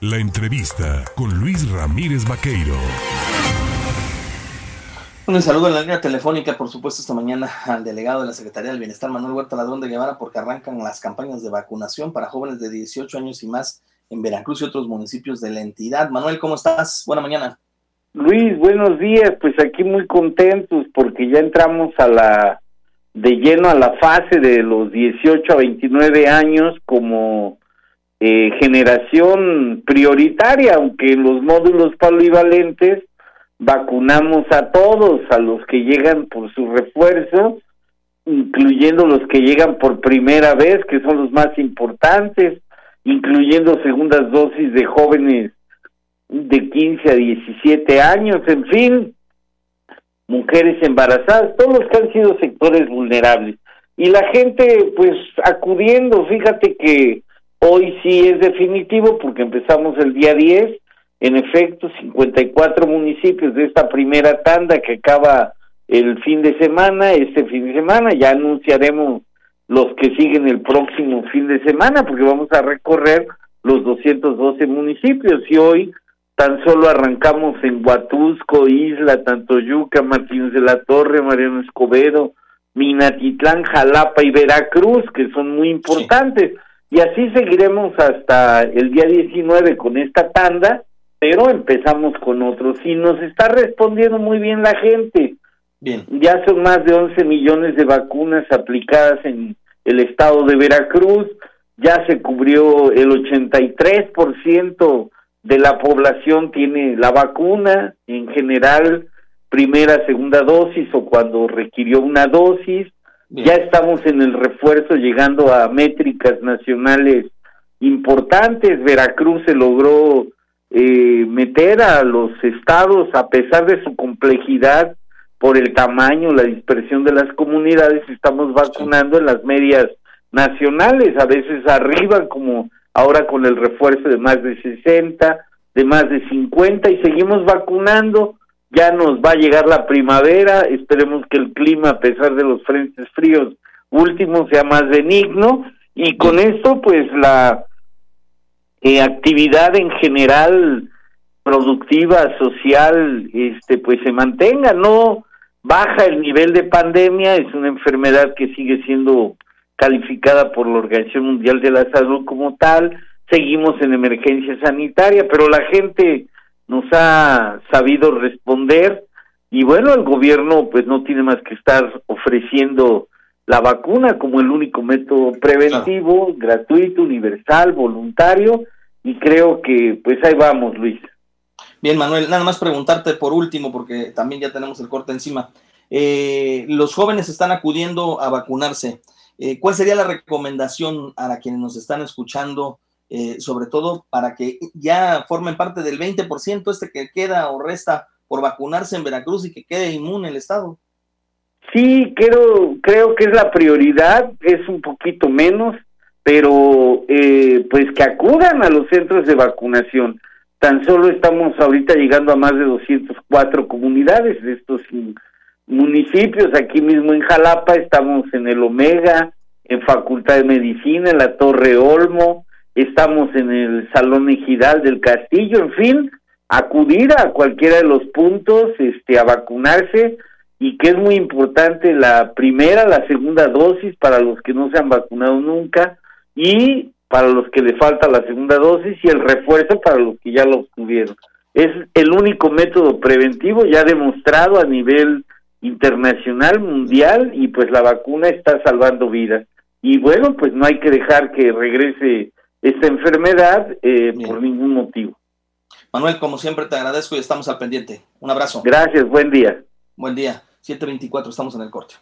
La entrevista con Luis Ramírez Vaqueiro. Un saludo en la línea telefónica, por supuesto, esta mañana al delegado de la Secretaría del Bienestar, Manuel Huerta Ladrón de Guevara, porque arrancan las campañas de vacunación para jóvenes de 18 años y más en Veracruz y otros municipios de la entidad. Manuel, ¿cómo estás? Buena mañana. Luis, buenos días. Pues aquí muy contentos porque ya entramos a la de lleno a la fase de los 18 a 29 años como eh, generación prioritaria, aunque en los módulos polivalentes vacunamos a todos, a los que llegan por su refuerzo, incluyendo los que llegan por primera vez, que son los más importantes, incluyendo segundas dosis de jóvenes de 15 a 17 años, en fin, mujeres embarazadas, todos los que han sido sectores vulnerables. Y la gente, pues, acudiendo, fíjate que hoy sí es definitivo porque empezamos el día 10, en efecto, 54 municipios de esta primera tanda que acaba el fin de semana, este fin de semana, ya anunciaremos los que siguen el próximo fin de semana porque vamos a recorrer los 212 municipios y hoy Tan solo arrancamos en Huatusco, Isla, Tantoyuca, Martínez de la Torre, Mariano Escobedo, Minatitlán, Jalapa y Veracruz, que son muy importantes. Y así seguiremos hasta el día 19 con esta tanda, pero empezamos con otros. Y nos está respondiendo muy bien la gente. Bien. Ya son más de 11 millones de vacunas aplicadas en el estado de Veracruz, ya se cubrió el 83% de la población tiene la vacuna, en general primera, segunda dosis o cuando requirió una dosis. Ya estamos en el refuerzo llegando a métricas nacionales importantes. Veracruz se logró eh, meter a los estados, a pesar de su complejidad, por el tamaño, la dispersión de las comunidades, estamos vacunando en las medias nacionales, a veces arriba como ahora con el refuerzo de más de 60, de más de 50 y seguimos vacunando. Ya nos va a llegar la primavera, esperemos que el clima, a pesar de los frentes fríos últimos, sea más benigno. Y con esto, pues la eh, actividad en general productiva, social, este, pues se mantenga, no baja el nivel de pandemia, es una enfermedad que sigue siendo calificada por la Organización Mundial de la Salud como tal, seguimos en emergencia sanitaria, pero la gente nos ha sabido responder y bueno, el gobierno pues no tiene más que estar ofreciendo la vacuna como el único método preventivo, gratuito, universal, voluntario y creo que pues ahí vamos, Luis. Bien, Manuel, nada más preguntarte por último, porque también ya tenemos el corte encima. Eh, los jóvenes están acudiendo a vacunarse. Eh, ¿Cuál sería la recomendación a quienes nos están escuchando, eh, sobre todo para que ya formen parte del 20% este que queda o resta por vacunarse en Veracruz y que quede inmune el Estado? Sí, creo, creo que es la prioridad, es un poquito menos, pero eh, pues que acudan a los centros de vacunación. Tan solo estamos ahorita llegando a más de 204 comunidades de estos municipios, aquí mismo en Jalapa, estamos en el Omega, en Facultad de Medicina, en la Torre Olmo, estamos en el Salón Ejidal del Castillo, en fin, acudir a cualquiera de los puntos, este, a vacunarse y que es muy importante la primera, la segunda dosis para los que no se han vacunado nunca y para los que le falta la segunda dosis y el refuerzo para los que ya lo obtuvieron. Es el único método preventivo ya demostrado a nivel internacional, mundial, y pues la vacuna está salvando vidas. Y bueno, pues no hay que dejar que regrese esta enfermedad eh, por ningún motivo. Manuel, como siempre te agradezco y estamos al pendiente. Un abrazo. Gracias, buen día. Buen día. 724, estamos en el corte.